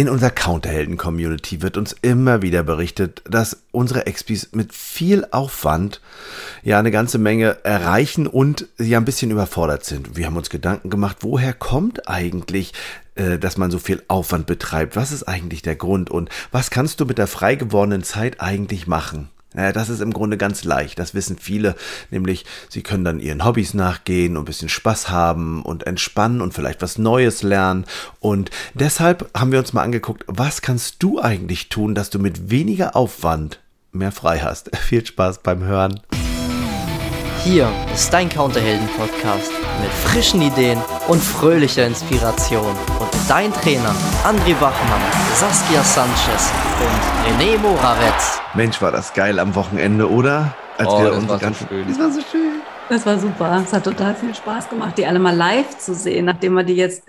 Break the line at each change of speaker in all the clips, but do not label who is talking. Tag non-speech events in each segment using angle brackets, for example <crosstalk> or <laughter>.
In unserer Counterhelden-Community wird uns immer wieder berichtet, dass unsere Expis mit viel Aufwand ja eine ganze Menge erreichen und ja ein bisschen überfordert sind. Wir haben uns Gedanken gemacht, woher kommt eigentlich äh, dass man so viel Aufwand betreibt? Was ist eigentlich der Grund und was kannst du mit der frei gewordenen Zeit eigentlich machen? Ja, das ist im Grunde ganz leicht. Das wissen viele. Nämlich, sie können dann ihren Hobbys nachgehen und ein bisschen Spaß haben und entspannen und vielleicht was Neues lernen. Und deshalb haben wir uns mal angeguckt, was kannst du eigentlich tun, dass du mit weniger Aufwand mehr frei hast. <laughs> Viel Spaß beim Hören.
Hier ist dein Counterhelden-Podcast mit frischen Ideen und fröhlicher Inspiration. Und dein Trainer André Bachmann, Saskia Sanchez und René Moravetz.
Mensch, war das geil am Wochenende, oder?
Als oh, wir das war so schön. Das war so schön. Das war super. Es hat total viel Spaß gemacht, die alle mal live zu sehen, nachdem wir die jetzt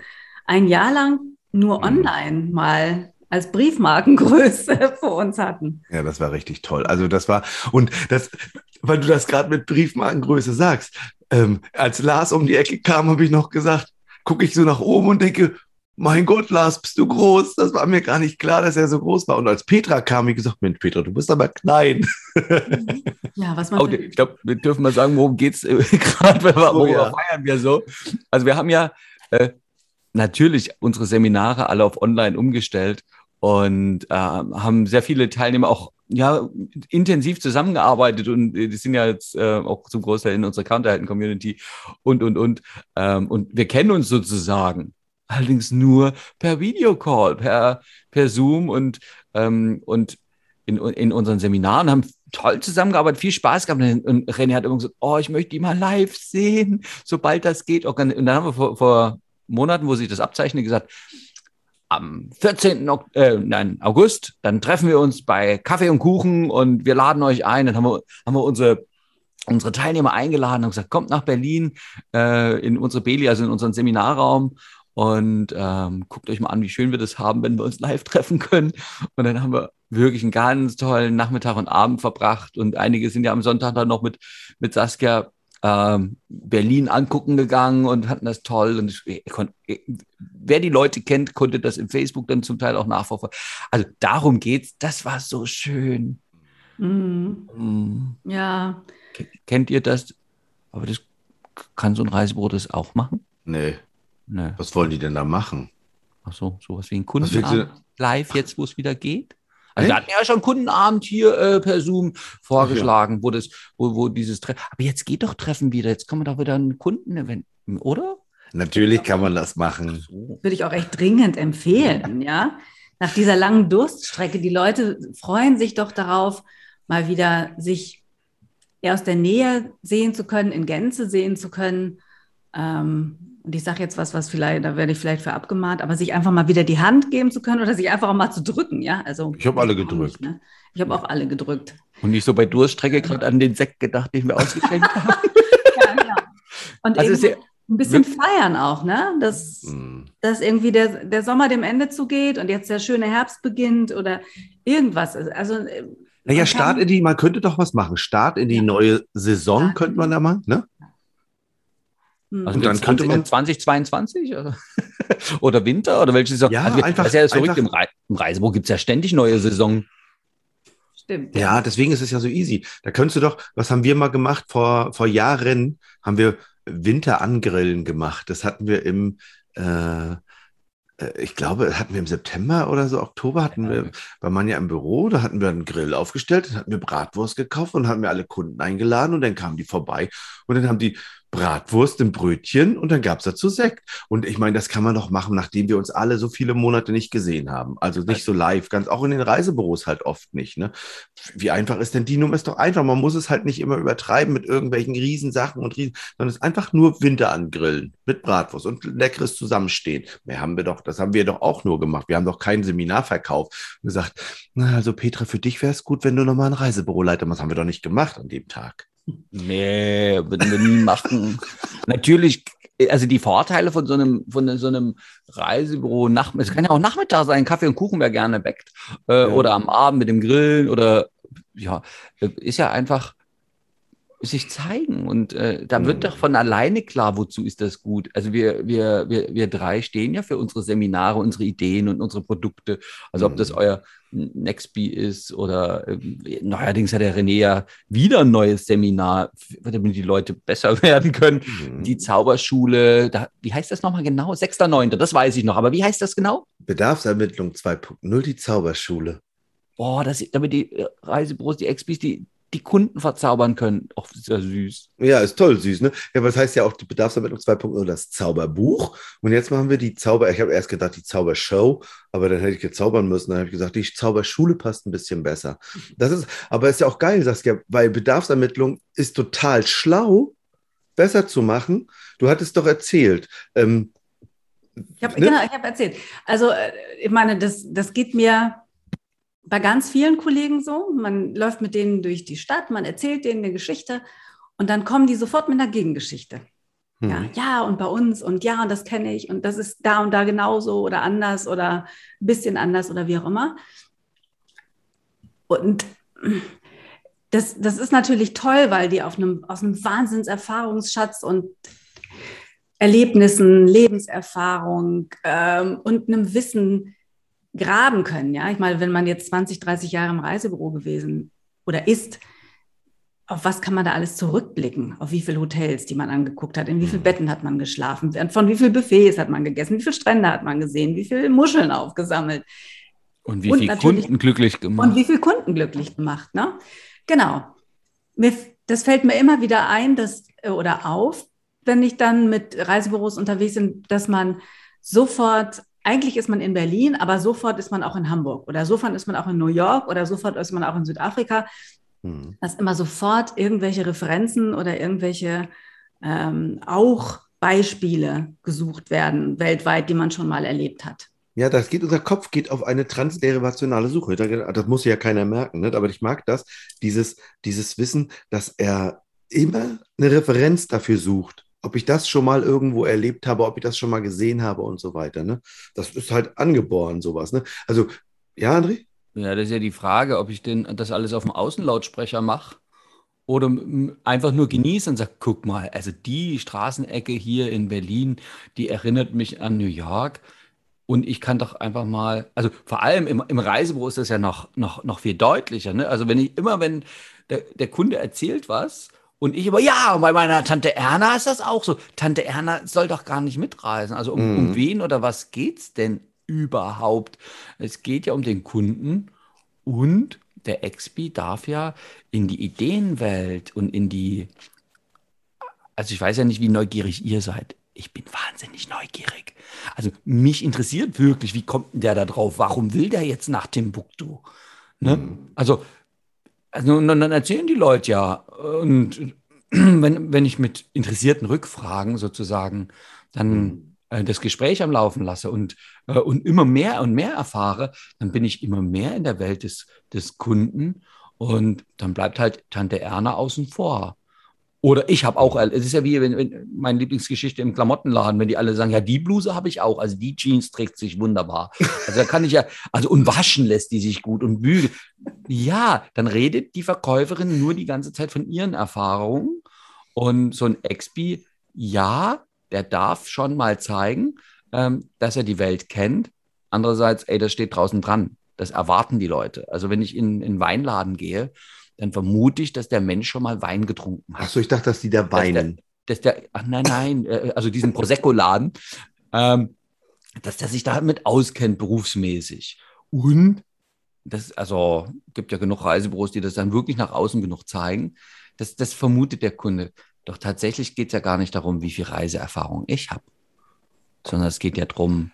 ein Jahr lang nur mhm. online mal als Briefmarkengröße <laughs> vor uns hatten.
Ja, das war richtig toll. Also das war, und das, weil du das gerade mit Briefmarkengröße sagst. Ähm, als Lars um die Ecke kam, habe ich noch gesagt, gucke ich so nach oben und denke, mein Gott, Lars, bist du groß? Das war mir gar nicht klar, dass er so groß war. Und als Petra kam, ich gesagt, Mensch, Petra, du bist aber klein.
Ja, was man. Oh, ich glaube, wir dürfen mal sagen, worum geht es äh, <laughs> gerade, worüber oh, ja. feiern wir so. Also wir haben ja äh, natürlich unsere Seminare alle auf online umgestellt und äh, haben sehr viele Teilnehmer auch ja, intensiv zusammengearbeitet und die sind ja jetzt äh, auch zum Großteil in unserer Counterhelden-Community und, und, und. Ähm, und wir kennen uns sozusagen, allerdings nur per Videocall, per, per Zoom und, ähm, und in, in unseren Seminaren haben toll zusammengearbeitet, viel Spaß gehabt. Und René hat immer gesagt, oh, ich möchte die mal live sehen, sobald das geht. Und dann haben wir vor, vor Monaten, wo sich das abzeichnet, gesagt, am 14. äh, nein, August, dann treffen wir uns bei Kaffee und Kuchen und wir laden euch ein. Dann haben wir, haben wir unsere, unsere Teilnehmer eingeladen und gesagt, kommt nach Berlin äh, in unsere Beli, also in unseren Seminarraum und ähm, guckt euch mal an, wie schön wir das haben, wenn wir uns live treffen können. Und dann haben wir wirklich einen ganz tollen Nachmittag und Abend verbracht und einige sind ja am Sonntag dann noch mit, mit Saskia ähm, Berlin angucken gegangen und hatten das toll. Und ich, ich, wer die Leute kennt, konnte das im Facebook dann zum Teil auch nachverfolgen. Also darum geht's. Das war so schön.
Mhm. Mhm. Ja.
Kennt ihr das? Aber das kann so ein Reisebüro das auch machen?
Nee. Nee. Was wollen die denn da machen?
Ach so, sowas wie ein Kunden live jetzt, wo es wieder geht? Also wir hatten ja schon Kundenabend hier äh, per Zoom vorgeschlagen, ja. wo das, wo, wo dieses Treffen. Aber jetzt geht doch Treffen wieder. Jetzt kann man doch wieder ein Kundenevent, oder?
Natürlich kann man das machen.
Würde ich auch echt dringend empfehlen, ja. Nach dieser langen Durststrecke, die Leute freuen sich doch darauf, mal wieder sich eher aus der Nähe sehen zu können, in Gänze sehen zu können. Ähm, und ich sage jetzt was, was vielleicht, da werde ich vielleicht für abgemahnt, aber sich einfach mal wieder die Hand geben zu können oder sich einfach auch mal zu drücken, ja. Also
ich habe alle gedrückt.
Nicht, ne? Ich habe auch alle gedrückt.
Und nicht so bei Durststrecke gerade an den Sekt gedacht, den wir ausgeschenkt <laughs> haben.
ja, genau. Und also ja ein bisschen feiern auch, ne? Dass, mm. dass irgendwie der, der Sommer dem Ende zugeht und jetzt der schöne Herbst beginnt oder irgendwas. Also
äh, naja, Start in die, man könnte doch was machen. Start in die ja. neue Saison ja. könnte man da machen, ne?
Hm. Also dann 20, könnte man 2022 oder, <laughs> oder Winter oder welche Saison?
Ja, also, einfach.
Das ist ja verrückt. Im, Re im Reisebuch gibt es ja ständig neue Saison.
Stimmt. Ja, deswegen ist es ja so easy. Da könntest du doch, was haben wir mal gemacht vor, vor Jahren, haben wir Winterangrillen gemacht. Das hatten wir im, äh, äh, ich glaube, hatten wir im September oder so, Oktober, hatten ja. wir bei Manja im Büro, da hatten wir einen Grill aufgestellt, dann hatten wir Bratwurst gekauft und haben wir alle Kunden eingeladen und dann kamen die vorbei und dann haben die Bratwurst im Brötchen und dann gab es dazu Sekt. Und ich meine, das kann man doch machen, nachdem wir uns alle so viele Monate nicht gesehen haben. Also nicht so live, ganz auch in den Reisebüros halt oft nicht. Ne? Wie einfach ist denn die Nummer? Ist doch einfach. Man muss es halt nicht immer übertreiben mit irgendwelchen Riesensachen und Riesen, sondern es ist einfach nur Winter angrillen mit Bratwurst und leckeres Zusammenstehen. Mehr haben wir doch, das haben wir doch auch nur gemacht. Wir haben doch kein Seminar verkauft und gesagt, na, also Petra, für dich wäre es gut, wenn du nochmal ein Reisebüroleiter machst. Das haben wir doch nicht gemacht an dem Tag.
Nee, würden wir nie machen. <laughs> Natürlich, also die Vorteile von so einem, von so einem Reisebüro, nach, es kann ja auch Nachmittag sein, Kaffee und Kuchen, wer gerne backt. Äh, ja. Oder am Abend mit dem Grillen oder ja, ist ja einfach sich zeigen. Und äh, da wird mhm. doch von alleine klar, wozu ist das gut. Also wir, wir, wir, wir drei stehen ja für unsere Seminare, unsere Ideen und unsere Produkte. Also ob das mhm. euer Nextbee ist oder äh, neuerdings hat der René ja wieder ein neues Seminar, damit die Leute besser <laughs> werden können. Mhm. Die Zauberschule, da, wie heißt das nochmal genau? 6.9., das weiß ich noch, aber wie heißt das genau?
Bedarfsermittlung 2.0, die Zauberschule.
Boah, das, damit die äh, Reisebüros, die Expis, die, die Kunden verzaubern können. Auch sehr süß.
Ja, ist toll süß, ne? Ja, aber das heißt ja auch die Bedarfsermittlung 2.0, das Zauberbuch. Und jetzt machen wir die Zauber, ich habe erst gedacht, die Zaubershow, aber dann hätte ich gezaubern müssen. Dann habe ich gesagt, die Zauberschule passt ein bisschen besser. Das ist, aber ist ja auch geil, Saskia, weil Bedarfsermittlung ist total schlau, besser zu machen. Du hattest doch erzählt, ähm,
ich habe ne? genau, ich habe erzählt. Also äh, ich meine, das, das geht mir bei ganz vielen Kollegen so. Man läuft mit denen durch die Stadt, man erzählt denen eine Geschichte und dann kommen die sofort mit einer Gegengeschichte. Hm. Ja, ja, und bei uns und ja, und das kenne ich und das ist da und da genauso oder anders oder ein bisschen anders oder wie auch immer. Und das, das ist natürlich toll, weil die auf einem, aus einem Wahnsinnserfahrungsschatz und Erlebnissen, Lebenserfahrung ähm, und einem Wissen graben können. Ja, ich meine, wenn man jetzt 20, 30 Jahre im Reisebüro gewesen oder ist, auf was kann man da alles zurückblicken? Auf wie viele Hotels, die man angeguckt hat, in wie viele mhm. Betten hat man geschlafen, von wie vielen Buffets hat man gegessen, wie viele Strände hat man gesehen, wie viele Muscheln aufgesammelt.
Und wie viele Kunden glücklich gemacht.
Und wie viele Kunden glücklich gemacht, ne? Genau. Mir, das fällt mir immer wieder ein, dass, äh, oder auf, wenn ich dann mit Reisebüros unterwegs bin, dass man sofort eigentlich ist man in Berlin, aber sofort ist man auch in Hamburg oder sofort ist man auch in New York oder sofort ist man auch in Südafrika. Mhm. Dass immer sofort irgendwelche Referenzen oder irgendwelche ähm, auch Beispiele gesucht werden weltweit, die man schon mal erlebt hat.
Ja, das geht, unser Kopf geht auf eine transderivationale Suche. Das muss ja keiner merken, ne? aber ich mag das, dieses, dieses Wissen, dass er immer eine Referenz dafür sucht ob ich das schon mal irgendwo erlebt habe, ob ich das schon mal gesehen habe und so weiter. Ne? Das ist halt angeboren, sowas. Ne? Also, ja, André?
Ja, das ist ja die Frage, ob ich denn das alles auf dem Außenlautsprecher mache oder einfach nur genieße und sage, guck mal, also die Straßenecke hier in Berlin, die erinnert mich an New York. Und ich kann doch einfach mal, also vor allem im, im Reisebüro ist das ja noch, noch, noch viel deutlicher. Ne? Also wenn ich immer, wenn der, der Kunde erzählt was und ich immer, ja, bei meiner Tante Erna ist das auch so. Tante Erna soll doch gar nicht mitreisen. Also um, mhm. um wen oder was geht's denn überhaupt? Es geht ja um den Kunden und der Expi darf ja in die Ideenwelt und in die, also ich weiß ja nicht, wie neugierig ihr seid. Ich bin wahnsinnig neugierig. Also mich interessiert wirklich, wie kommt denn der da drauf? Warum will der jetzt nach Timbuktu? Ne? Mhm. Also also dann erzählen die Leute ja. Und <clears throat> wenn, wenn ich mit interessierten Rückfragen sozusagen dann mhm. äh, das Gespräch am Laufen lasse und, äh, und immer mehr und mehr erfahre, dann bin ich immer mehr in der Welt des, des Kunden und dann bleibt halt Tante Erna außen vor. Oder ich habe auch, es ist ja wie wenn, wenn, meine Lieblingsgeschichte im Klamottenladen, wenn die alle sagen, ja, die Bluse habe ich auch, also die Jeans trägt sich wunderbar. Also da kann ich ja, also und waschen lässt die sich gut und bügeln. Ja, dann redet die Verkäuferin nur die ganze Zeit von ihren Erfahrungen. Und so ein Expi, ja, der darf schon mal zeigen, ähm, dass er die Welt kennt. Andererseits, ey, das steht draußen dran. Das erwarten die Leute. Also wenn ich in, in einen Weinladen gehe, dann vermute ich, dass der Mensch schon mal Wein getrunken hat.
Achso, ich dachte, dass die da weinen.
Dass der, dass der ach nein, nein, äh, also diesen Prosecco-Laden, ähm, dass der sich damit auskennt berufsmäßig. Und das, also gibt ja genug Reisebüros, die das dann wirklich nach außen genug zeigen. Das, das vermutet der Kunde. Doch tatsächlich geht es ja gar nicht darum, wie viel Reiseerfahrung ich habe, sondern es geht ja darum,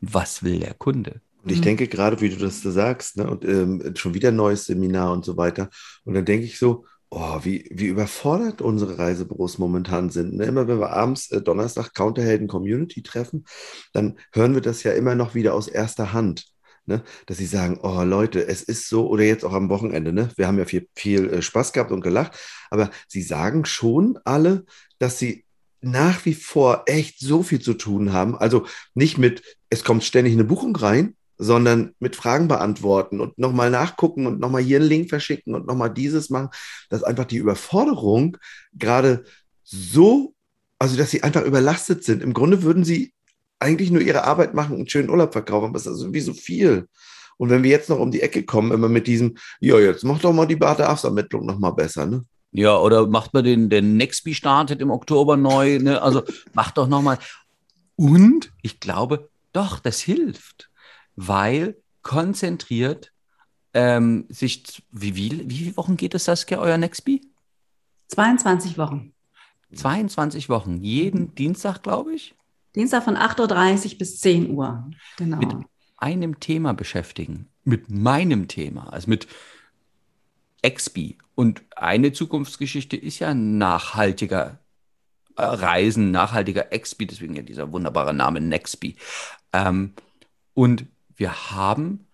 was will der Kunde.
Und ich mhm. denke gerade, wie du das da sagst, ne, und ähm, schon wieder ein neues Seminar und so weiter. Und dann denke ich so, oh, wie, wie überfordert unsere Reisebüros momentan sind. Ne? Immer wenn wir abends äh, Donnerstag Counterhelden Community treffen, dann hören wir das ja immer noch wieder aus erster Hand. Ne? Dass sie sagen, oh Leute, es ist so, oder jetzt auch am Wochenende, ne? wir haben ja viel, viel äh, Spaß gehabt und gelacht, aber sie sagen schon alle, dass sie nach wie vor echt so viel zu tun haben. Also nicht mit, es kommt ständig eine Buchung rein, sondern mit Fragen beantworten und nochmal nachgucken und nochmal hier einen Link verschicken und nochmal dieses machen, dass einfach die Überforderung gerade so, also dass sie einfach überlastet sind. Im Grunde würden sie eigentlich nur ihre Arbeit machen und einen schönen Urlaub verkaufen, aber es ist also wie so viel. Und wenn wir jetzt noch um die Ecke kommen, immer mit diesem, ja, jetzt mach doch mal die Bedarfsermittlung nochmal besser, ne?
Ja, oder macht man den, den Nextby startet im Oktober neu, ne? Also <laughs> macht doch nochmal. Und ich glaube, doch, das hilft, weil konzentriert ähm, sich, wie, wie, wie viele Wochen geht es, Saskia, euer Nextby?
22 Wochen.
22 Wochen, jeden Dienstag, glaube ich.
Dienstag von 8.30 Uhr bis 10 Uhr.
Genau. Mit einem Thema beschäftigen, mit meinem Thema, also mit Expi. Und eine Zukunftsgeschichte ist ja nachhaltiger äh, Reisen, nachhaltiger Expi, deswegen ja dieser wunderbare Name Nexpi. Ähm, und wir haben,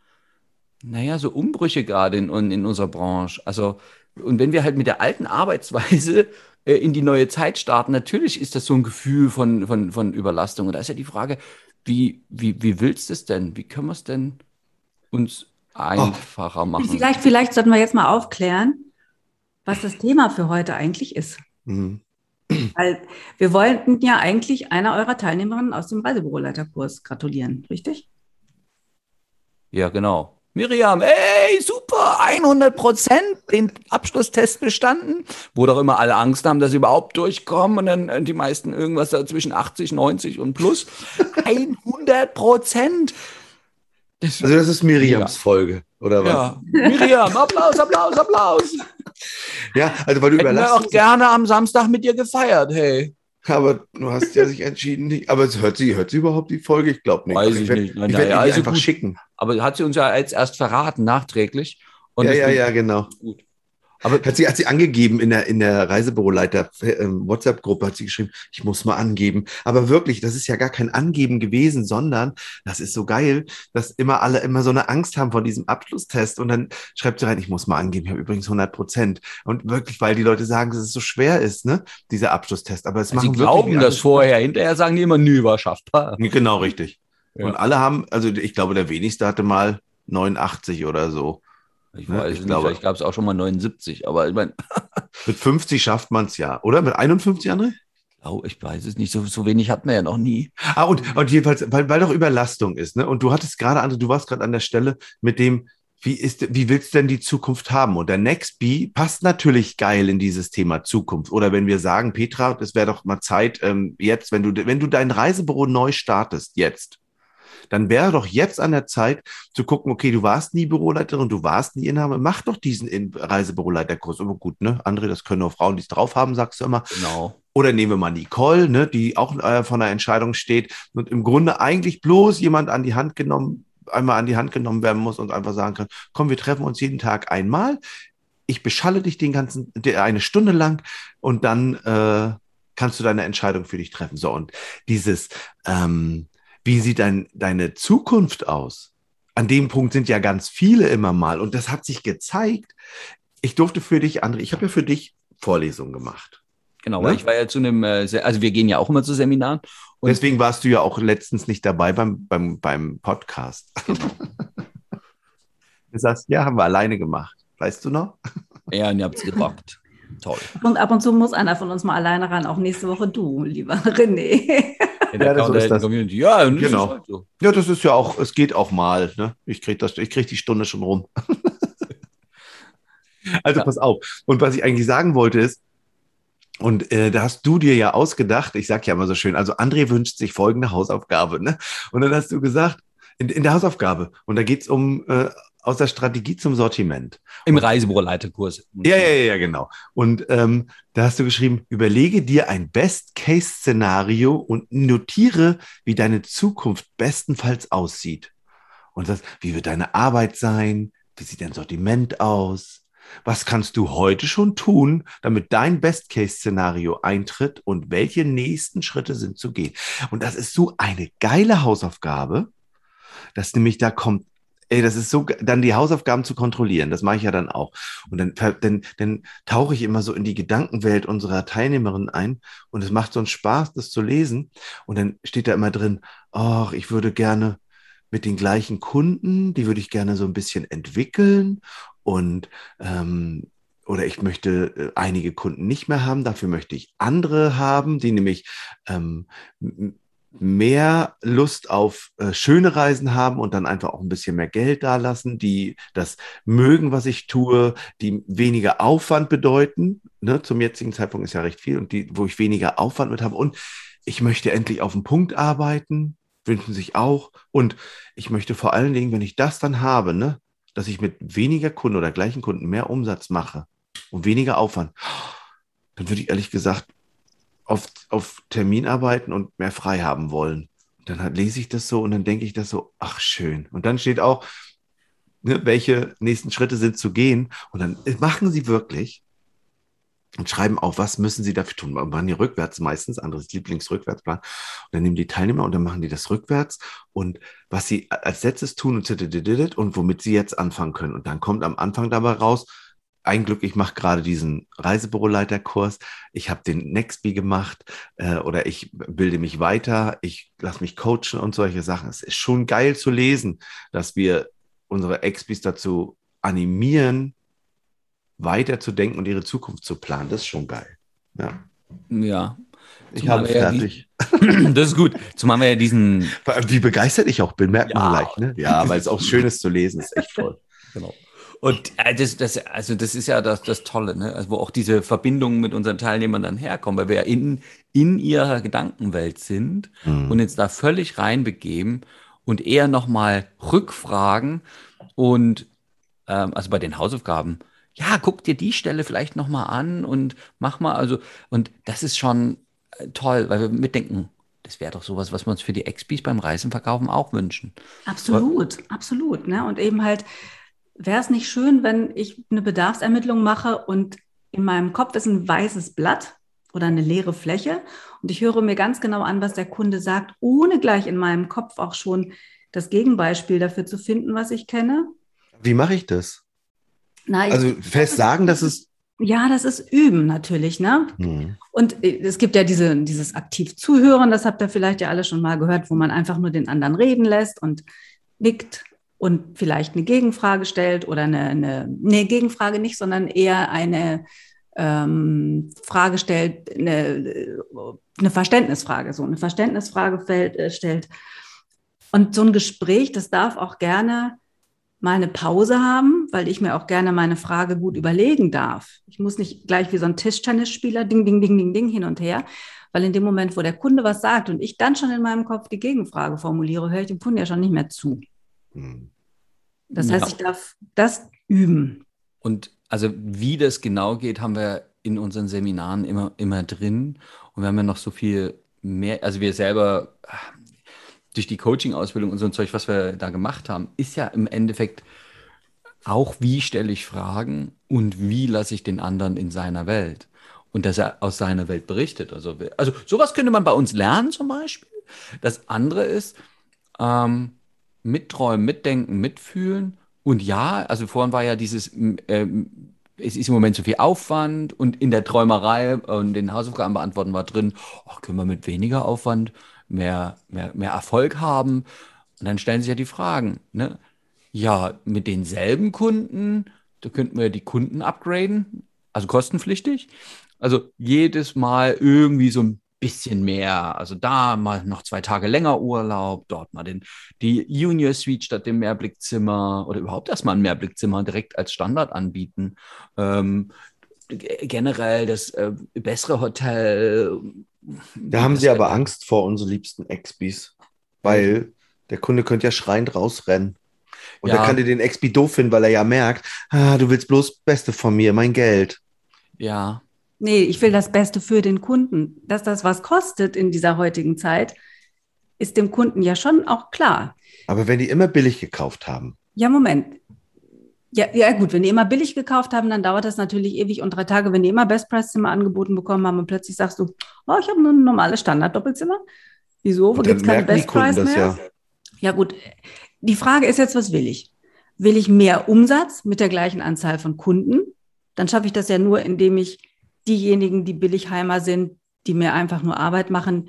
naja, so Umbrüche gerade in, in unserer Branche. Also, und wenn wir halt mit der alten Arbeitsweise äh, in die neue Zeit starten, natürlich ist das so ein Gefühl von, von, von Überlastung. Und da ist ja die Frage, wie, wie, wie willst du es denn? Wie können wir es denn uns einfacher oh. machen?
Vielleicht, vielleicht sollten wir jetzt mal aufklären, was das Thema für heute eigentlich ist. Mhm. Weil wir wollten ja eigentlich einer eurer Teilnehmerinnen aus dem Reisebüroleiterkurs gratulieren, richtig?
Ja, genau. Miriam, ey, super, 100 Prozent, den Abschlusstest bestanden, wo doch immer alle Angst haben, dass sie überhaupt durchkommen und dann äh, die meisten irgendwas da zwischen 80, 90 und plus. 100 Prozent.
also das ist Miriams ja. Folge, oder was? Ja,
Miriam, Applaus, Applaus, Applaus.
Ja, also weil du
Hätten wir auch gerne am Samstag mit dir gefeiert, hey.
Aber du hast ja sich entschieden, nicht. Aber hört sie, hört sie überhaupt die Folge? Ich glaube nicht.
Weiß also ich, ich werd, nicht.
Nein, ich werde ja, also einfach gut. schicken.
Aber hat sie uns ja jetzt erst verraten, nachträglich.
Und ja, ja, ja, genau. Gut. Aber hat sie, hat sie angegeben in der, in der Reisebüroleiter äh, WhatsApp-Gruppe, hat sie geschrieben, ich muss mal angeben. Aber wirklich, das ist ja gar kein Angeben gewesen, sondern das ist so geil, dass immer alle immer so eine Angst haben vor diesem Abschlusstest. Und dann schreibt sie rein, ich muss mal angeben, ich habe übrigens 100 Prozent. Und wirklich, weil die Leute sagen, dass es so schwer ist, ne, dieser Abschlusstest. Aber es
also machen Sie glauben das vorher, hinterher sagen die immer, nö, war schaffbar.
Genau, richtig. Ja. Und alle haben, also ich glaube, der wenigste hatte mal 89 oder so.
Ich weiß ich nicht, glaube, vielleicht gab es auch schon mal 79, aber ich meine. <laughs>
mit 50 schafft man es ja, oder? Mit 51, André?
Oh, ich weiß es nicht, so, so wenig hatten wir ja noch nie.
Ah, und, und jedenfalls, weil, weil doch Überlastung ist, ne? Und du hattest gerade, André, du warst gerade an der Stelle mit dem, wie, ist, wie willst du denn die Zukunft haben? Und der Nextbee passt natürlich geil in dieses Thema Zukunft. Oder wenn wir sagen, Petra, es wäre doch mal Zeit, ähm, jetzt, wenn du, wenn du dein Reisebüro neu startest, jetzt, dann wäre doch jetzt an der Zeit zu gucken, okay, du warst nie Büroleiterin, du warst nie Inhaber, mach doch diesen Reisebüroleiterkurs. Aber gut, ne? André, das können auch Frauen, die es drauf haben, sagst du immer.
Genau.
Oder nehmen wir mal Nicole, ne, die auch äh, von der Entscheidung steht und im Grunde eigentlich bloß jemand an die Hand genommen, einmal an die Hand genommen werden muss und einfach sagen kann, komm, wir treffen uns jeden Tag einmal. Ich beschalle dich den ganzen, eine Stunde lang und dann äh, kannst du deine Entscheidung für dich treffen. So, und dieses, ähm, wie sieht dein, deine Zukunft aus? An dem Punkt sind ja ganz viele immer mal. Und das hat sich gezeigt. Ich durfte für dich, André, ich habe ja für dich Vorlesungen gemacht.
Genau, ne? ich war ja zu einem, äh, also wir gehen ja auch immer zu Seminaren.
Und Deswegen warst du ja auch letztens nicht dabei beim, beim, beim Podcast. Genau. <laughs> du sagst, ja, haben wir alleine gemacht. Weißt du noch?
Ja, und ihr habt es gerockt. Toll.
Und ab und zu muss einer von uns mal alleine ran, auch nächste Woche du, lieber René
der ja, so ist das. Community. Ja, genau. Halt so. Ja, das ist ja auch, es geht auch mal. Ne? Ich kriege krieg die Stunde schon rum. <laughs> also ja. pass auf. Und was ich eigentlich sagen wollte ist, und äh, da hast du dir ja ausgedacht, ich sag ja immer so schön, also André wünscht sich folgende Hausaufgabe, ne? Und dann hast du gesagt, in, in der Hausaufgabe, und da geht es um äh, aus der Strategie zum Sortiment.
Im Reisebüroleiterkurs.
Ja, ja, ja, genau. Und ähm, da hast du geschrieben, überlege dir ein Best-Case-Szenario und notiere, wie deine Zukunft bestenfalls aussieht. Und das, wie wird deine Arbeit sein? Wie sieht dein Sortiment aus? Was kannst du heute schon tun, damit dein Best-Case-Szenario eintritt und welche nächsten Schritte sind zu gehen? Und das ist so eine geile Hausaufgabe, dass nämlich da kommt ey, das ist so, dann die Hausaufgaben zu kontrollieren, das mache ich ja dann auch. Und dann, dann, dann tauche ich immer so in die Gedankenwelt unserer Teilnehmerin ein und es macht so einen Spaß, das zu lesen. Und dann steht da immer drin, ach, ich würde gerne mit den gleichen Kunden, die würde ich gerne so ein bisschen entwickeln und ähm, oder ich möchte äh, einige Kunden nicht mehr haben, dafür möchte ich andere haben, die nämlich ähm, mehr Lust auf äh, schöne Reisen haben und dann einfach auch ein bisschen mehr Geld dalassen, die das mögen, was ich tue, die weniger Aufwand bedeuten. Ne? Zum jetzigen Zeitpunkt ist ja recht viel und die, wo ich weniger Aufwand mit habe. Und ich möchte endlich auf den Punkt arbeiten, wünschen sich auch. Und ich möchte vor allen Dingen, wenn ich das dann habe, ne, dass ich mit weniger Kunden oder gleichen Kunden mehr Umsatz mache und weniger Aufwand, dann würde ich ehrlich gesagt auf, auf Termin arbeiten und mehr frei haben wollen. dann halt lese ich das so und dann denke ich das so, ach schön. Und dann steht auch, ne, welche nächsten Schritte sind zu gehen. Und dann machen sie wirklich und schreiben auf, was müssen sie dafür tun. Und machen die rückwärts meistens, anderes Lieblingsrückwärtsplan. Und dann nehmen die Teilnehmer und dann machen die das rückwärts und was sie als letztes tun und womit sie jetzt anfangen können. Und dann kommt am Anfang dabei raus, ein Glück, ich mache gerade diesen Reisebüroleiterkurs. Ich habe den Nextbee gemacht äh, oder ich bilde mich weiter, ich lasse mich coachen und solche Sachen. Es ist schon geil zu lesen, dass wir unsere Expis dazu animieren, weiterzudenken und ihre Zukunft zu planen. Das ist schon geil. Ja.
Ja.
Ich habe fertig.
Ja <clears throat> das ist gut. Zumal wir ja diesen.
Wie begeistert ich auch bin, merkt man ja. gleich. Ne? Ja, weil es auch schön ist zu lesen, ist echt toll. <laughs>
Genau. Und äh, das, das, also das ist ja das, das Tolle, ne? also wo auch diese Verbindungen mit unseren Teilnehmern dann herkommen, weil wir ja in, in ihrer Gedankenwelt sind mhm. und jetzt da völlig reinbegeben und eher nochmal rückfragen und ähm, also bei den Hausaufgaben, ja, guck dir die Stelle vielleicht nochmal an und mach mal, also, und das ist schon äh, toll, weil wir mitdenken, das wäre doch sowas, was wir uns für die Expis beim Reisenverkaufen auch wünschen.
Absolut, Aber, absolut. Ne? Und eben halt, wäre es nicht schön, wenn ich eine Bedarfsermittlung mache und in meinem Kopf ist ein weißes Blatt oder eine leere Fläche und ich höre mir ganz genau an, was der Kunde sagt, ohne gleich in meinem Kopf auch schon das Gegenbeispiel dafür zu finden, was ich kenne?
Wie mache ich das? Na, also fest sagen, dass es
ja, das ist Üben natürlich, ne? Mhm. Und äh, es gibt ja diese, dieses aktiv Zuhören, das habt ihr vielleicht ja alle schon mal gehört, wo man einfach nur den anderen reden lässt und nickt und vielleicht eine Gegenfrage stellt oder eine, eine nee, Gegenfrage nicht, sondern eher eine ähm, Frage stellt, eine, eine Verständnisfrage, so eine Verständnisfrage fällt, äh, stellt. Und so ein Gespräch, das darf auch gerne mal eine Pause haben, weil ich mir auch gerne meine Frage gut überlegen darf. Ich muss nicht gleich wie so ein Tischtennisspieler ding, ding, ding, ding, ding hin und her, weil in dem Moment, wo der Kunde was sagt und ich dann schon in meinem Kopf die Gegenfrage formuliere, höre ich dem Kunden ja schon nicht mehr zu. Hm. Das heißt, ja. ich darf das üben.
Und also wie das genau geht, haben wir in unseren Seminaren immer, immer drin. Und wir haben ja noch so viel mehr, also wir selber durch die Coaching-Ausbildung und so ein Zeug, was wir da gemacht haben, ist ja im Endeffekt auch, wie stelle ich Fragen und wie lasse ich den anderen in seiner Welt. Und dass er aus seiner Welt berichtet. Also, also sowas könnte man bei uns lernen zum Beispiel. Das andere ist, ähm, mitträumen, mitdenken, mitfühlen. Und ja, also vorhin war ja dieses, äh, es ist im Moment so viel Aufwand und in der Träumerei und den Hausaufgaben beantworten war drin, oh, können wir mit weniger Aufwand mehr, mehr, mehr Erfolg haben? Und dann stellen sich ja die Fragen, ne? Ja, mit denselben Kunden, da könnten wir die Kunden upgraden, also kostenpflichtig. Also jedes Mal irgendwie so ein bisschen mehr. Also da mal noch zwei Tage länger Urlaub, dort mal den, die Junior Suite statt dem Mehrblickzimmer oder überhaupt erstmal ein Mehrblickzimmer direkt als Standard anbieten. Ähm, generell das äh, bessere Hotel.
Da haben Sie aber Angst vor unseren liebsten Expis, weil der Kunde könnte ja schreiend rausrennen. Und ja. da kann dir den Expi doof finden, weil er ja merkt, ah, du willst bloß das Beste von mir, mein Geld.
Ja,
Nee, ich will das Beste für den Kunden. Dass das was kostet in dieser heutigen Zeit, ist dem Kunden ja schon auch klar.
Aber wenn die immer billig gekauft haben.
Ja, Moment. Ja, ja, gut, wenn die immer billig gekauft haben, dann dauert das natürlich ewig und drei Tage. Wenn die immer Best Price Zimmer angeboten bekommen haben und plötzlich sagst du, oh, ich habe nur ein normales Standard-Doppelzimmer. Wieso? Wo gibt es keine Best Price mehr? Ja. ja, gut. Die Frage ist jetzt, was will ich? Will ich mehr Umsatz mit der gleichen Anzahl von Kunden? Dann schaffe ich das ja nur, indem ich diejenigen, die Billigheimer sind, die mir einfach nur Arbeit machen,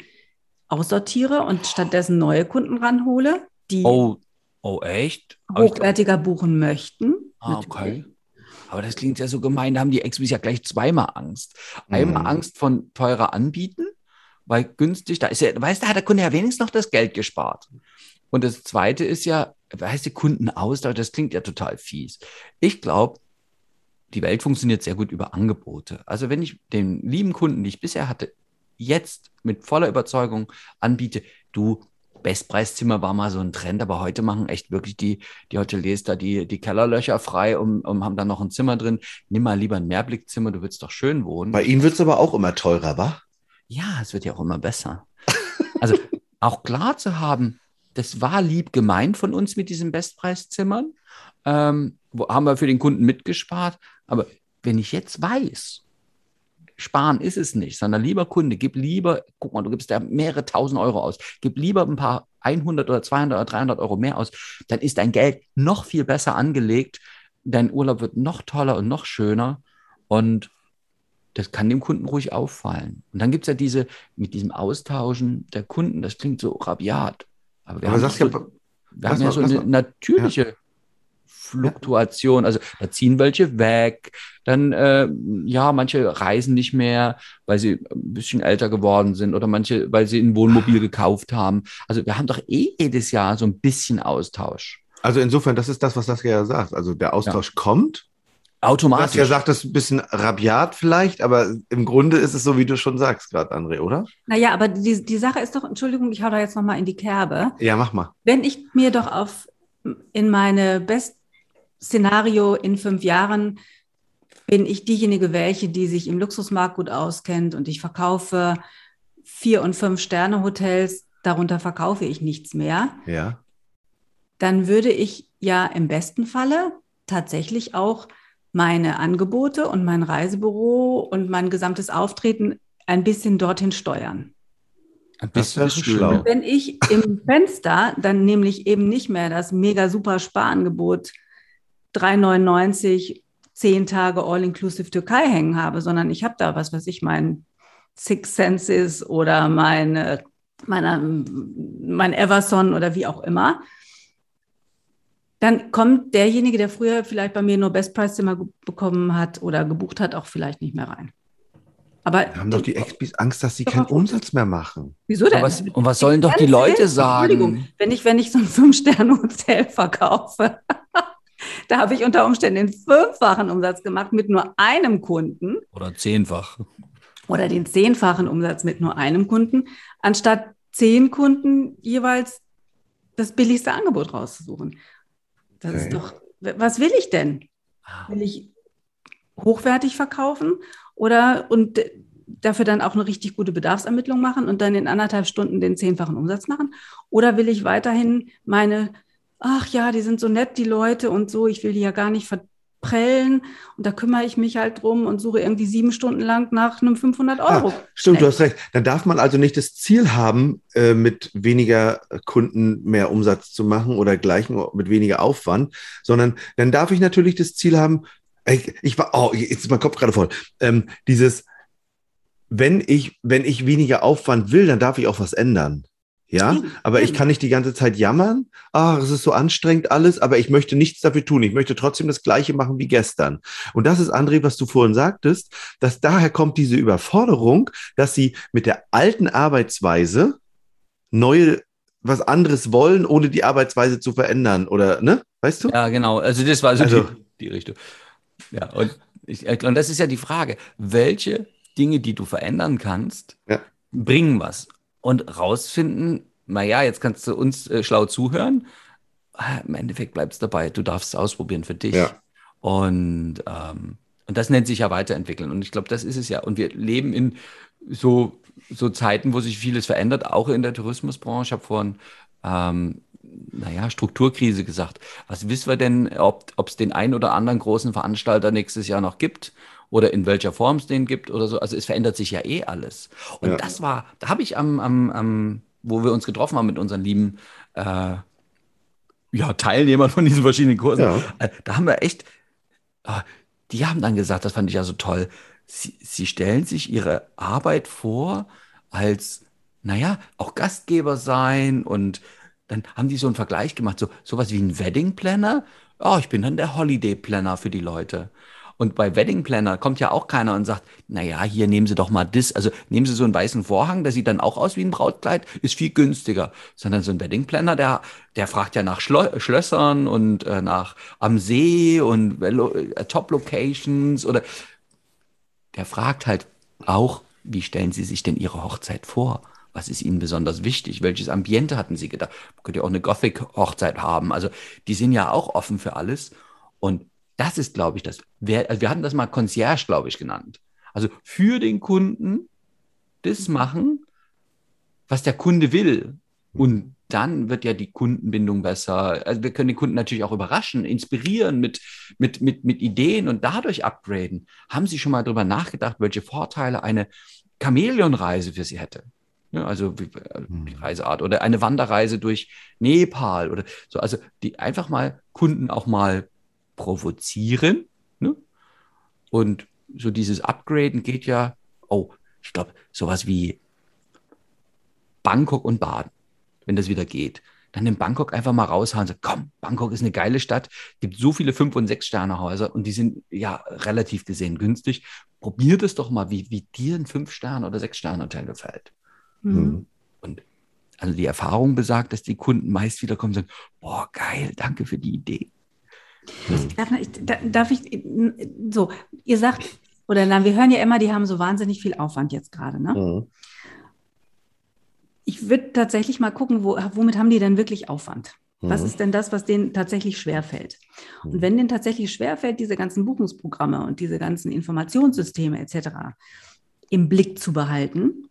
aussortiere und stattdessen neue Kunden ranhole. Die
oh, Oh, echt?
hochwertiger buchen möchten.
Ah, okay. Aber das klingt ja so gemein, da haben die Exbis ja gleich zweimal Angst. Einmal mhm. Angst von teurer Anbieten, weil günstig, da ist ja, weißt du, hat der Kunde ja wenigstens noch das Geld gespart. Und das zweite ist ja, weißt du, Kundenaustausch, das klingt ja total fies. Ich glaube, die Welt funktioniert sehr gut über Angebote. Also wenn ich den lieben Kunden, die ich bisher hatte, jetzt mit voller Überzeugung anbiete, du, Bestpreiszimmer war mal so ein Trend, aber heute machen echt wirklich die, die Hoteliers da die, die Kellerlöcher frei und, und haben dann noch ein Zimmer drin. Nimm mal lieber ein Mehrblickzimmer, du willst doch schön wohnen.
Bei Ihnen wird es aber auch immer teurer, wa?
Ja, es wird ja auch immer besser. Also auch klar zu haben, das war lieb gemeint von uns mit diesen Bestpreiszimmern. Ähm, haben wir für den Kunden mitgespart. Aber wenn ich jetzt weiß, sparen ist es nicht, sondern lieber Kunde, gib lieber, guck mal, du gibst da mehrere tausend Euro aus, gib lieber ein paar 100 oder 200 oder 300 Euro mehr aus, dann ist dein Geld noch viel besser angelegt, dein Urlaub wird noch toller und noch schöner und das kann dem Kunden ruhig auffallen. Und dann gibt es ja diese, mit diesem Austauschen der Kunden, das klingt so rabiat. Aber wir Aber haben, so, ja, wir haben ja so eine natürliche ja. Fluktuation. Also da ziehen welche weg, dann äh, ja, manche reisen nicht mehr, weil sie ein bisschen älter geworden sind oder manche, weil sie ein Wohnmobil gekauft haben. Also wir haben doch eh jedes Jahr so ein bisschen Austausch.
Also insofern, das ist das, was das ja sagt. Also der Austausch ja. kommt.
Automatisch.
ja sagt, das ist ein bisschen rabiat vielleicht, aber im Grunde ist es so, wie du schon sagst gerade, André, oder?
Naja, aber die, die Sache ist doch, Entschuldigung, ich hau da jetzt nochmal in die Kerbe.
Ja, mach mal.
Wenn ich mir doch auf in meine Best Szenario in fünf Jahren bin ich diejenige welche, die sich im Luxusmarkt gut auskennt und ich verkaufe vier und fünf Sterne Hotels, darunter verkaufe ich nichts mehr.
Ja.
Dann würde ich ja im besten Falle tatsächlich auch meine Angebote und mein Reisebüro und mein gesamtes Auftreten ein bisschen dorthin steuern.
Ein bisschen schlau.
Wenn ich im Fenster dann nämlich eben nicht mehr das mega super Sparangebot 3,99 zehn Tage All-Inclusive Türkei hängen habe, sondern ich habe da was, was ich mein Six Senses oder meine, meine, mein Everson oder wie auch immer, dann kommt derjenige, der früher vielleicht bei mir nur Best Price Zimmer bekommen hat oder gebucht hat, auch vielleicht nicht mehr rein.
Aber Wir haben doch die Expis Angst, dass sie keinen Umsatz mehr machen.
Wieso denn?
Und was, und was sollen doch die Leute sagen?
Wenn ich, wenn ich so ein Fünf-Sterne-Hotel verkaufe, da habe ich unter Umständen den fünffachen Umsatz gemacht mit nur einem Kunden.
Oder zehnfach.
Oder den zehnfachen Umsatz mit nur einem Kunden, anstatt zehn Kunden jeweils das billigste Angebot rauszusuchen. Das okay. ist doch, was will ich denn? Ah. Will ich hochwertig verkaufen oder und dafür dann auch eine richtig gute Bedarfsermittlung machen und dann in anderthalb Stunden den zehnfachen Umsatz machen? Oder will ich weiterhin meine ach ja, die sind so nett, die Leute und so, ich will die ja gar nicht verprellen und da kümmere ich mich halt drum und suche irgendwie sieben Stunden lang nach einem 500 ah, Euro. Ah,
stimmt, du hast recht. Dann darf man also nicht das Ziel haben, äh, mit weniger Kunden mehr Umsatz zu machen oder gleichen mit weniger Aufwand, sondern dann darf ich natürlich das Ziel haben, ich, ich war, oh, jetzt ist mein Kopf gerade voll, ähm, dieses, wenn ich, wenn ich weniger Aufwand will, dann darf ich auch was ändern. Ja, aber ich kann nicht die ganze Zeit jammern. Ah, es ist so anstrengend alles, aber ich möchte nichts dafür tun. Ich möchte trotzdem das Gleiche machen wie gestern. Und das ist, André, was du vorhin sagtest, dass daher kommt diese Überforderung, dass sie mit der alten Arbeitsweise neue, was anderes wollen, ohne die Arbeitsweise zu verändern. Oder, ne? Weißt du?
Ja, genau. Also, das war so also, die, die Richtung. Ja, und, ich, und das ist ja die Frage, welche Dinge, die du verändern kannst, ja. bringen was und rausfinden, naja, jetzt kannst du uns äh, schlau zuhören. Ah, Im Endeffekt bleibt es dabei, du darfst es ausprobieren für dich. Ja. Und, ähm, und das nennt sich ja weiterentwickeln. Und ich glaube, das ist es ja. Und wir leben in so, so Zeiten, wo sich vieles verändert, auch in der Tourismusbranche. Ich habe vorhin, ähm, naja, Strukturkrise gesagt. Was wissen wir denn, ob es den einen oder anderen großen Veranstalter nächstes Jahr noch gibt? Oder in welcher Form es den gibt oder so. Also es verändert sich ja eh alles. Und ja. das war, da habe ich am, am, am, wo wir uns getroffen haben mit unseren lieben äh, ja, Teilnehmern von diesen verschiedenen Kursen, ja. äh, da haben wir echt, äh, die haben dann gesagt, das fand ich ja so toll, sie, sie stellen sich ihre Arbeit vor als, naja, auch Gastgeber sein und dann haben die so einen Vergleich gemacht, so sowas wie ein Wedding Planner. Oh, ich bin dann der Holiday Planner für die Leute. Und bei Wedding Planner kommt ja auch keiner und sagt, naja, hier nehmen Sie doch mal das. Also nehmen Sie so einen weißen Vorhang, der sieht dann auch aus wie ein Brautkleid, ist viel günstiger. Sondern so ein Wedding Planner, der, der fragt ja nach Schlo Schlössern und äh, nach am See und äh, Top Locations oder der fragt halt auch, wie stellen Sie sich denn Ihre Hochzeit vor? Was ist Ihnen besonders wichtig? Welches Ambiente hatten Sie gedacht? Könnt ihr auch eine Gothic-Hochzeit haben? Also die sind ja auch offen für alles. Und das ist, glaube ich, das. Wir, also wir hatten das mal Concierge, glaube ich, genannt. Also für den Kunden das machen, was der Kunde will. Und dann wird ja die Kundenbindung besser. Also wir können den Kunden natürlich auch überraschen, inspirieren mit, mit, mit, mit Ideen und dadurch upgraden. Haben Sie schon mal darüber nachgedacht, welche Vorteile eine Chamäleonreise für Sie hätte? Ja, also die hm. Reiseart oder eine Wanderreise durch Nepal oder so. Also die einfach mal Kunden auch mal provozieren. Ne? Und so dieses Upgraden geht ja, oh, ich glaube, sowas wie Bangkok und Baden, wenn das wieder geht. Dann in Bangkok einfach mal raushauen und sagen, komm, Bangkok ist eine geile Stadt, gibt so viele Fünf- und Sechs-Sterne-Häuser und die sind ja relativ gesehen günstig. Probiert es doch mal, wie, wie dir ein Fünf-Sterne- oder Sechs-Sterne-Hotel gefällt. Mhm. Und also die Erfahrung besagt, dass die Kunden meist wiederkommen und sagen, boah, geil, danke für die Idee.
Hm. Darf, ich, darf ich, so, ihr sagt, oder na, wir hören ja immer, die haben so wahnsinnig viel Aufwand jetzt gerade, ne? Mhm. Ich würde tatsächlich mal gucken, wo, womit haben die denn wirklich Aufwand? Mhm. Was ist denn das, was denen tatsächlich schwerfällt? Und mhm. wenn denen tatsächlich schwerfällt, diese ganzen Buchungsprogramme und diese ganzen Informationssysteme etc. im Blick zu behalten,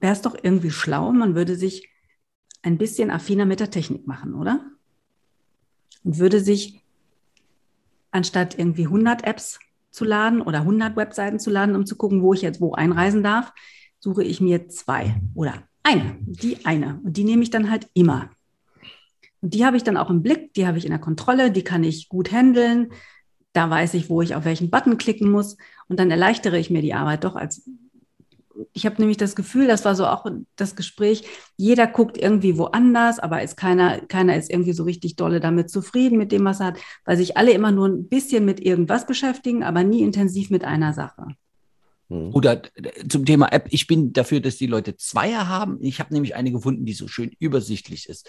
wäre es doch irgendwie schlau, man würde sich ein bisschen affiner mit der Technik machen, oder? Und würde sich anstatt irgendwie 100 Apps zu laden oder 100 Webseiten zu laden, um zu gucken, wo ich jetzt wo einreisen darf, suche ich mir zwei oder eine, die eine. Und die nehme ich dann halt immer. Und die habe ich dann auch im Blick, die habe ich in der Kontrolle, die kann ich gut handeln. Da weiß ich, wo ich auf welchen Button klicken muss. Und dann erleichtere ich mir die Arbeit doch als ich habe nämlich das Gefühl, das war so auch das Gespräch, jeder guckt irgendwie woanders, aber ist keiner, keiner ist irgendwie so richtig dolle damit zufrieden mit dem, was er hat, weil sich alle immer nur ein bisschen mit irgendwas beschäftigen, aber nie intensiv mit einer Sache.
Mhm. Oder zum Thema App, ich bin dafür, dass die Leute Zweier haben. Ich habe nämlich eine gefunden, die so schön übersichtlich ist.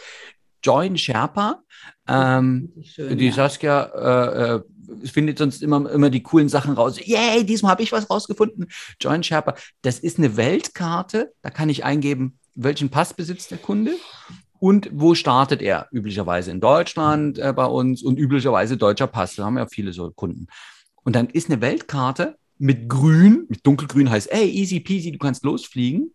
Join Sherpa. Ähm, schön, die ja. Saskia äh, äh, findet sonst immer, immer die coolen Sachen raus. Yay, diesmal habe ich was rausgefunden. Join Sherpa. Das ist eine Weltkarte. Da kann ich eingeben, welchen Pass besitzt der Kunde und wo startet er? Üblicherweise in Deutschland äh, bei uns und üblicherweise deutscher Pass. Da haben ja viele so Kunden. Und dann ist eine Weltkarte mit grün, mit dunkelgrün heißt, ey, easy peasy, du kannst losfliegen.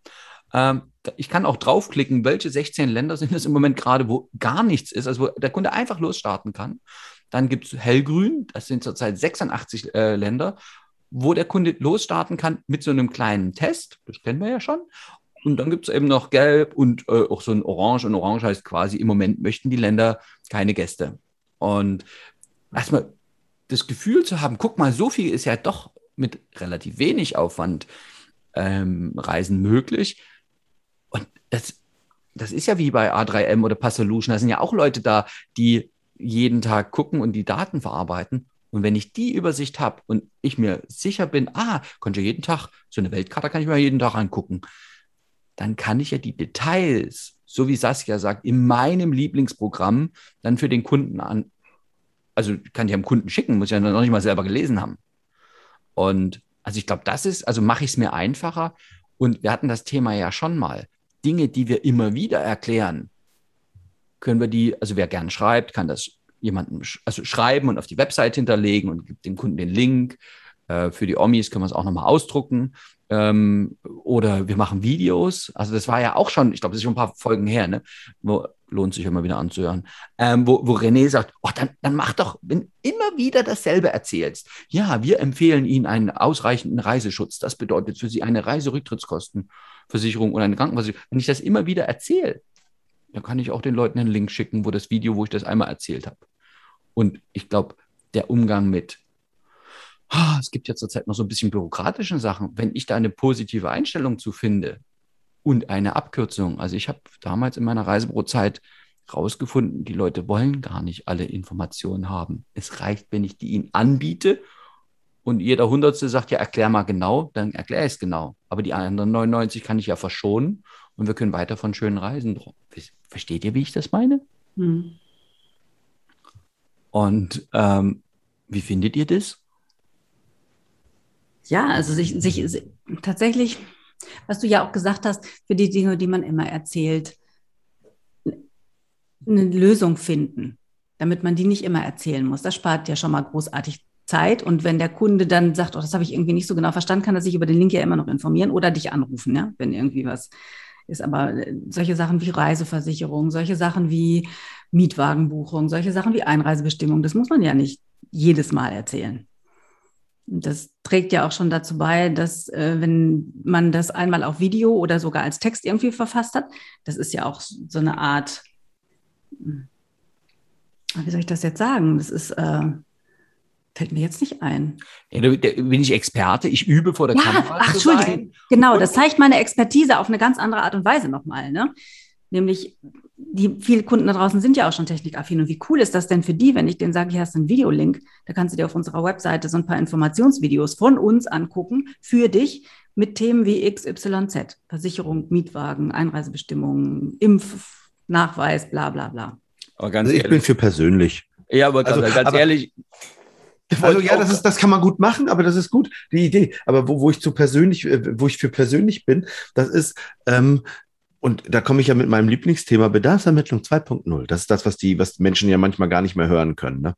Ähm, ich kann auch draufklicken, welche 16 Länder sind es im Moment gerade, wo gar nichts ist, also wo der Kunde einfach losstarten kann. Dann gibt es hellgrün, das sind zurzeit 86 äh, Länder, wo der Kunde losstarten kann mit so einem kleinen Test, das kennen wir ja schon. Und dann gibt es eben noch gelb und äh, auch so ein Orange. Und Orange heißt quasi, im Moment möchten die Länder keine Gäste. Und erstmal das Gefühl zu haben, guck mal, so viel ist ja doch mit relativ wenig Aufwand ähm, Reisen möglich das, das ist ja wie bei A3M oder Passolution. Da sind ja auch Leute da, die jeden Tag gucken und die Daten verarbeiten. Und wenn ich die Übersicht habe und ich mir sicher bin, ah, könnte ja jeden Tag, so eine Weltkarte kann ich mir jeden Tag angucken, dann kann ich ja die Details, so wie Saskia sagt, in meinem Lieblingsprogramm dann für den Kunden an, also kann ich am Kunden schicken, muss ich ja noch nicht mal selber gelesen haben. Und also ich glaube, das ist, also mache ich es mir einfacher. Und wir hatten das Thema ja schon mal. Dinge, die wir immer wieder erklären, können wir die, also wer gern schreibt, kann das jemandem also schreiben und auf die Website hinterlegen und gibt dem Kunden den Link. Äh, für die Omis können wir es auch nochmal ausdrucken. Ähm, oder wir machen Videos. Also das war ja auch schon, ich glaube, das ist schon ein paar Folgen her, ne? Wo, lohnt sich immer wieder anzuhören, ähm, wo, wo René sagt, oh, dann, dann mach doch, wenn immer wieder dasselbe erzählst. Ja, wir empfehlen Ihnen einen ausreichenden Reiseschutz. Das bedeutet für Sie eine Reiserücktrittskosten. Versicherung oder eine Krankenversicherung. Wenn ich das immer wieder erzähle, dann kann ich auch den Leuten einen Link schicken, wo das Video, wo ich das einmal erzählt habe. Und ich glaube, der Umgang mit, oh, es gibt ja zurzeit noch so ein bisschen bürokratischen Sachen, wenn ich da eine positive Einstellung zu finde, und eine Abkürzung. Also ich habe damals in meiner Reisebürozeit rausgefunden, die Leute wollen gar nicht alle Informationen haben. Es reicht, wenn ich die ihnen anbiete und jeder Hundertste sagt, ja, erklär mal genau, dann erkläre ich es genau. Aber die anderen 99 kann ich ja verschonen und wir können weiter von schönen Reisen. Versteht ihr, wie ich das meine? Hm. Und ähm, wie findet ihr das?
Ja, also sich, sich, sich tatsächlich, was du ja auch gesagt hast, für die Dinge, die man immer erzählt, eine Lösung finden, damit man die nicht immer erzählen muss. Das spart ja schon mal großartig Zeit. Und wenn der Kunde dann sagt, oh, das habe ich irgendwie nicht so genau verstanden, kann er sich über den Link ja immer noch informieren oder dich anrufen, ja, wenn irgendwie was ist. Aber äh, solche Sachen wie Reiseversicherung, solche Sachen wie Mietwagenbuchung, solche Sachen wie Einreisebestimmung, das muss man ja nicht jedes Mal erzählen. Das trägt ja auch schon dazu bei, dass äh, wenn man das einmal auf Video oder sogar als Text irgendwie verfasst hat, das ist ja auch so eine Art, hm, wie soll ich das jetzt sagen? Das ist, äh, fällt mir jetzt nicht ein.
Ja, da bin ich Experte, ich übe vor der ja, Kamera.
Ach, Entschuldigung. Genau, das zeigt meine Expertise auf eine ganz andere Art und Weise nochmal. Ne? Nämlich, die viele Kunden da draußen sind ja auch schon technikaffin. Und wie cool ist das denn für die, wenn ich denen sage, hier hast du einen Videolink, da kannst du dir auf unserer Webseite so ein paar Informationsvideos von uns angucken für dich mit Themen wie XYZ, Versicherung, Mietwagen, Einreisebestimmungen, Impfnachweis, bla bla bla.
Aber ganz also ich ehrlich. bin für persönlich.
Ja, aber also, ganz aber, ehrlich.
Also ja, das ist, das kann man gut machen, aber das ist gut, die Idee. Aber wo, wo ich zu persönlich, äh, wo ich für persönlich bin, das ist, ähm, und da komme ich ja mit meinem Lieblingsthema Bedarfsermittlung 2.0. Das ist das, was die, was Menschen ja manchmal gar nicht mehr hören können. Ne?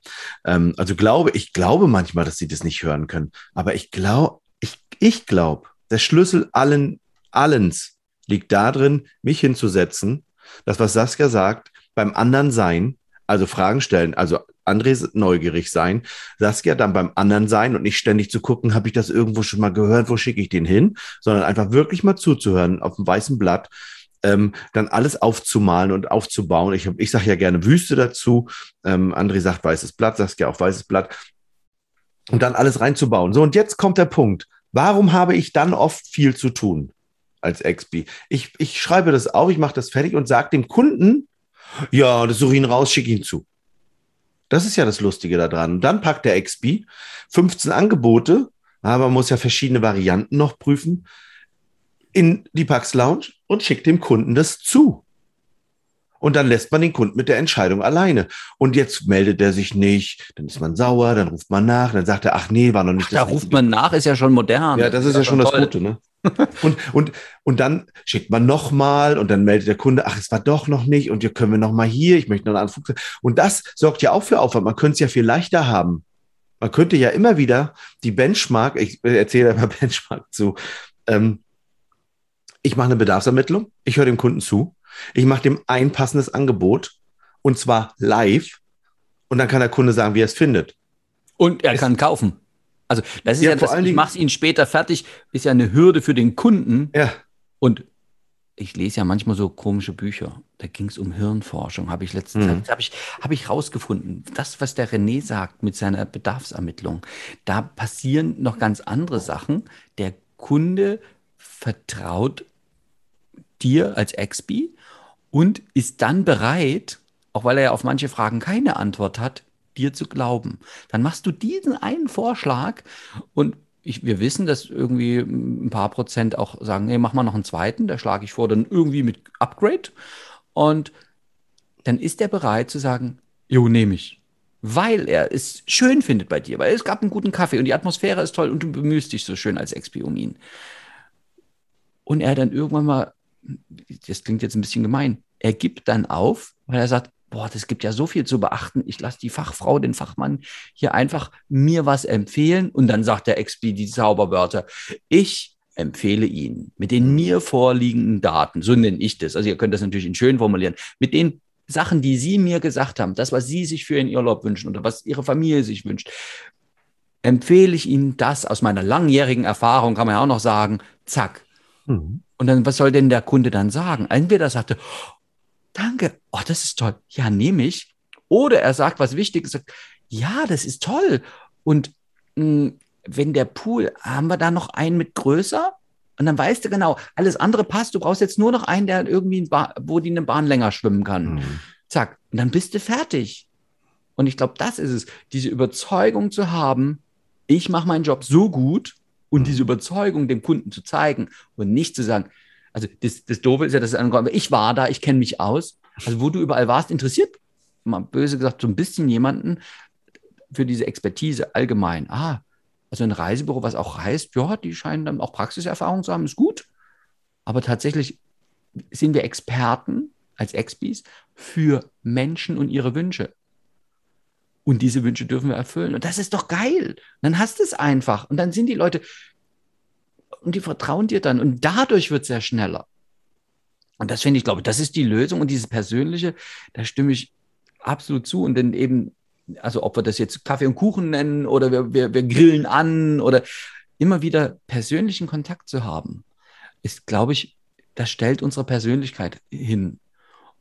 Ähm, also glaube, ich glaube manchmal, dass sie das nicht hören können. Aber ich glaube, ich, ich glaube, der Schlüssel allen, allens liegt darin, mich hinzusetzen, das, was Saskia sagt, beim anderen sein, also Fragen stellen, also André neugierig sein, Saskia dann beim anderen sein und nicht ständig zu gucken, habe ich das irgendwo schon mal gehört, wo schicke ich den hin, sondern einfach wirklich mal zuzuhören auf dem weißen Blatt ähm, dann alles aufzumalen und aufzubauen. Ich, ich sage ja gerne Wüste dazu. Ähm, André sagt weißes Blatt, sagst ja auch weißes Blatt. Und dann alles reinzubauen. So, und jetzt kommt der Punkt. Warum habe ich dann oft viel zu tun als XP? Ich, ich schreibe das auf, ich mache das fertig und sage dem Kunden, ja, das suche ihn raus, schicke ihn zu. Das ist ja das Lustige daran. Und dann packt der XP 15 Angebote, aber man muss ja verschiedene Varianten noch prüfen in die Pax Lounge und schickt dem Kunden das zu. Und dann lässt man den Kunden mit der Entscheidung alleine. Und jetzt meldet er sich nicht, dann ist man sauer, dann ruft man nach, dann sagt er, ach nee, war noch nicht ach,
das. Da ruft man nach, ist ja schon modern.
Ja, das ist, ist ja schon toll. das Gute, ne? <laughs> und, und, und dann schickt man nochmal und dann meldet der Kunde, ach, es war doch noch nicht und hier können wir nochmal hier, ich möchte noch einen Flug. Und das sorgt ja auch für Aufwand. Man könnte es ja viel leichter haben. Man könnte ja immer wieder die Benchmark, ich erzähle immer <laughs> Benchmark zu, ähm, ich mache eine Bedarfsermittlung, ich höre dem Kunden zu, ich mache dem ein passendes Angebot und zwar live und dann kann der Kunde sagen, wie er es findet.
Und er es kann kaufen. Also das ist ja, ja das, ich mache es Ihnen später fertig, ist ja eine Hürde für den Kunden.
Ja.
Und ich lese ja manchmal so komische Bücher. Da ging es um Hirnforschung, habe ich letztens mhm. habe ich, hab ich rausgefunden. Das, was der René sagt mit seiner Bedarfsermittlung, da passieren noch ganz andere Sachen. Der Kunde vertraut dir als Expi und ist dann bereit, auch weil er ja auf manche Fragen keine Antwort hat, dir zu glauben. Dann machst du diesen einen Vorschlag und ich, wir wissen, dass irgendwie ein paar Prozent auch sagen, nee, mach mal noch einen zweiten, da schlage ich vor, dann irgendwie mit Upgrade. Und dann ist er bereit zu sagen, jo, nehme ich. Weil er es schön findet bei dir, weil es gab einen guten Kaffee und die Atmosphäre ist toll und du bemühst dich so schön als Expi um ihn. Und er dann irgendwann mal das klingt jetzt ein bisschen gemein, er gibt dann auf, weil er sagt, boah, das gibt ja so viel zu beachten. Ich lasse die Fachfrau, den Fachmann hier einfach mir was empfehlen und dann sagt der XP die Zauberwörter. Ich empfehle Ihnen mit den mir vorliegenden Daten, so nenne ich das, also ihr könnt das natürlich in schön formulieren, mit den Sachen, die Sie mir gesagt haben, das, was Sie sich für Ihren Urlaub wünschen oder was Ihre Familie sich wünscht, empfehle ich Ihnen das aus meiner langjährigen Erfahrung, kann man ja auch noch sagen, zack. Mhm. Und dann, was soll denn der Kunde dann sagen? Entweder sagte, danke, oh, das ist toll, ja, nehme ich. Oder er sagt was Wichtiges, sagt, ja, das ist toll. Und mh, hm, wenn der Pool, haben wir da noch einen mit größer? Und dann weißt du genau, alles andere passt. Du brauchst jetzt nur noch einen, der irgendwie, wo die eine Bahn länger schwimmen kann. Mhm. Zack. Und dann bist du fertig. Und ich glaube, das ist es, diese Überzeugung zu haben, ich mache meinen Job so gut und mhm. diese Überzeugung dem Kunden zu zeigen und nicht zu sagen, also das, das Doofe ist ja, dass ich war da, ich kenne mich aus. Also wo du überall warst, interessiert, mal böse gesagt, so ein bisschen jemanden für diese Expertise allgemein. Ah, also ein Reisebüro, was auch reist, ja, die scheinen dann auch Praxiserfahrung zu haben, ist gut. Aber tatsächlich sind wir Experten als Expis für Menschen und ihre Wünsche. Und diese Wünsche dürfen wir erfüllen. Und das ist doch geil. dann hast du es einfach. Und dann sind die Leute, und die vertrauen dir dann. Und dadurch wird es ja schneller. Und das finde ich, glaube ich, das ist die Lösung. Und dieses Persönliche, da stimme ich absolut zu. Und dann eben also ob wir das jetzt Kaffee und Kuchen nennen oder wir, wir, wir grillen an oder immer wieder persönlichen Kontakt zu haben, ist, glaube ich, das stellt unsere Persönlichkeit hin.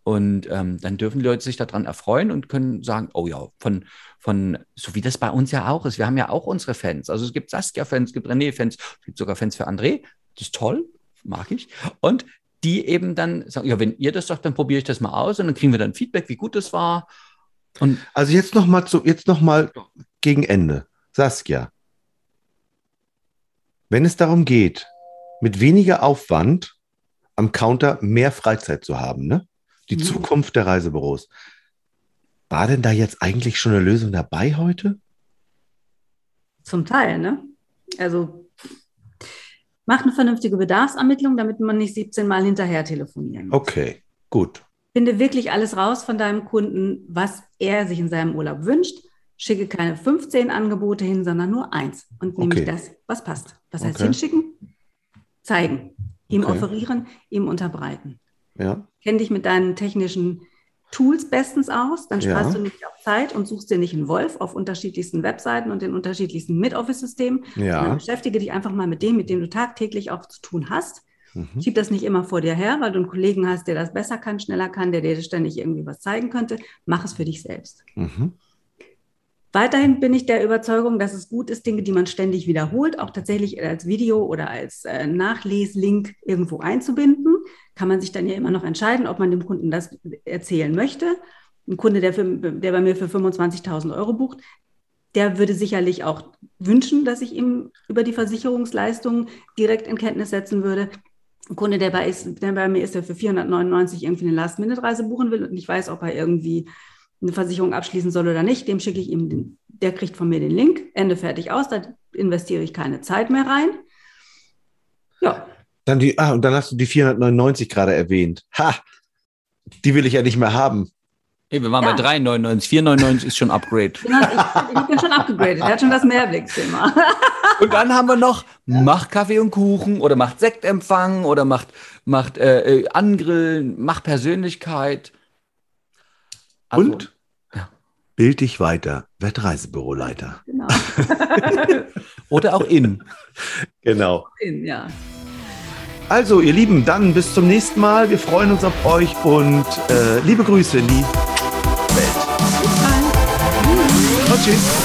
Und ähm, dann dürfen die Leute sich daran erfreuen und können sagen, oh ja, von, von, so wie das bei uns ja auch ist. Wir haben ja auch unsere Fans. Also es gibt Saskia-Fans, es gibt René-Fans, es gibt sogar Fans für André. Das ist toll, mag ich. Und die eben dann sagen, ja, wenn ihr das sagt, dann probiere ich das mal aus und dann kriegen wir dann Feedback, wie gut das war.
Und also jetzt noch mal zu, jetzt noch mal gegen Ende. Saskia, wenn es darum geht, mit weniger Aufwand am Counter mehr Freizeit zu haben, ne? Die mhm. Zukunft der Reisebüros. War denn da jetzt eigentlich schon eine Lösung dabei heute?
Zum Teil, ne? Also mach eine vernünftige Bedarfsermittlung, damit man nicht 17 Mal hinterher telefonieren
muss. Okay, gut.
Finde wirklich alles raus von deinem Kunden, was er sich in seinem Urlaub wünscht. Schicke keine 15 Angebote hin, sondern nur eins. Und nämlich okay. das, was passt. Heißt, okay. hinschicken, zeigen, ihm okay. offerieren, ihm unterbreiten. Ja. Kenn dich mit deinen technischen Tools bestens aus, dann sparst ja. du nicht auf Zeit und suchst dir nicht einen Wolf auf unterschiedlichsten Webseiten und den unterschiedlichsten Mid-Office-Systemen. Ja. Beschäftige dich einfach mal mit dem, mit dem du tagtäglich auch zu tun hast Mhm. Schieb das nicht immer vor dir her, weil du einen Kollegen hast, der das besser kann, schneller kann, der dir ständig irgendwie was zeigen könnte. Mach es für dich selbst. Mhm. Weiterhin bin ich der Überzeugung, dass es gut ist, Dinge, die man ständig wiederholt, auch tatsächlich als Video oder als äh, Nachleslink irgendwo einzubinden. Kann man sich dann ja immer noch entscheiden, ob man dem Kunden das erzählen möchte. Ein Kunde, der, für, der bei mir für 25.000 Euro bucht, der würde sicherlich auch wünschen, dass ich ihm über die Versicherungsleistungen direkt in Kenntnis setzen würde. Ein Kunde, der bei, ist, der bei mir ist, der für 499 irgendwie eine Last-Minute-Reise buchen will und nicht weiß, ob er irgendwie eine Versicherung abschließen soll oder nicht, dem schicke ich ihm, den, der kriegt von mir den Link, Ende fertig aus, da investiere ich keine Zeit mehr rein.
Ja. Dann die, ah, und dann hast du die 499 gerade erwähnt. Ha! Die will ich ja nicht mehr haben.
Hey, wir waren ja. bei 3,99. 4,99 ist schon Upgrade.
Genau, ich, ich bin schon upgegradet. Er hat schon das Mehrblicksthema. <laughs>
Und dann haben wir noch, ja. macht Kaffee und Kuchen oder macht Sektempfang oder macht, macht äh, äh Angrillen, macht Persönlichkeit.
Also, und. Bild dich weiter, werd Reisebüroleiter. Genau. <laughs>
oder auch in.
Genau. In, ja. Also, ihr Lieben, dann bis zum nächsten Mal. Wir freuen uns auf euch und äh, liebe Grüße in die Welt. Bis dann.
Und tschüss.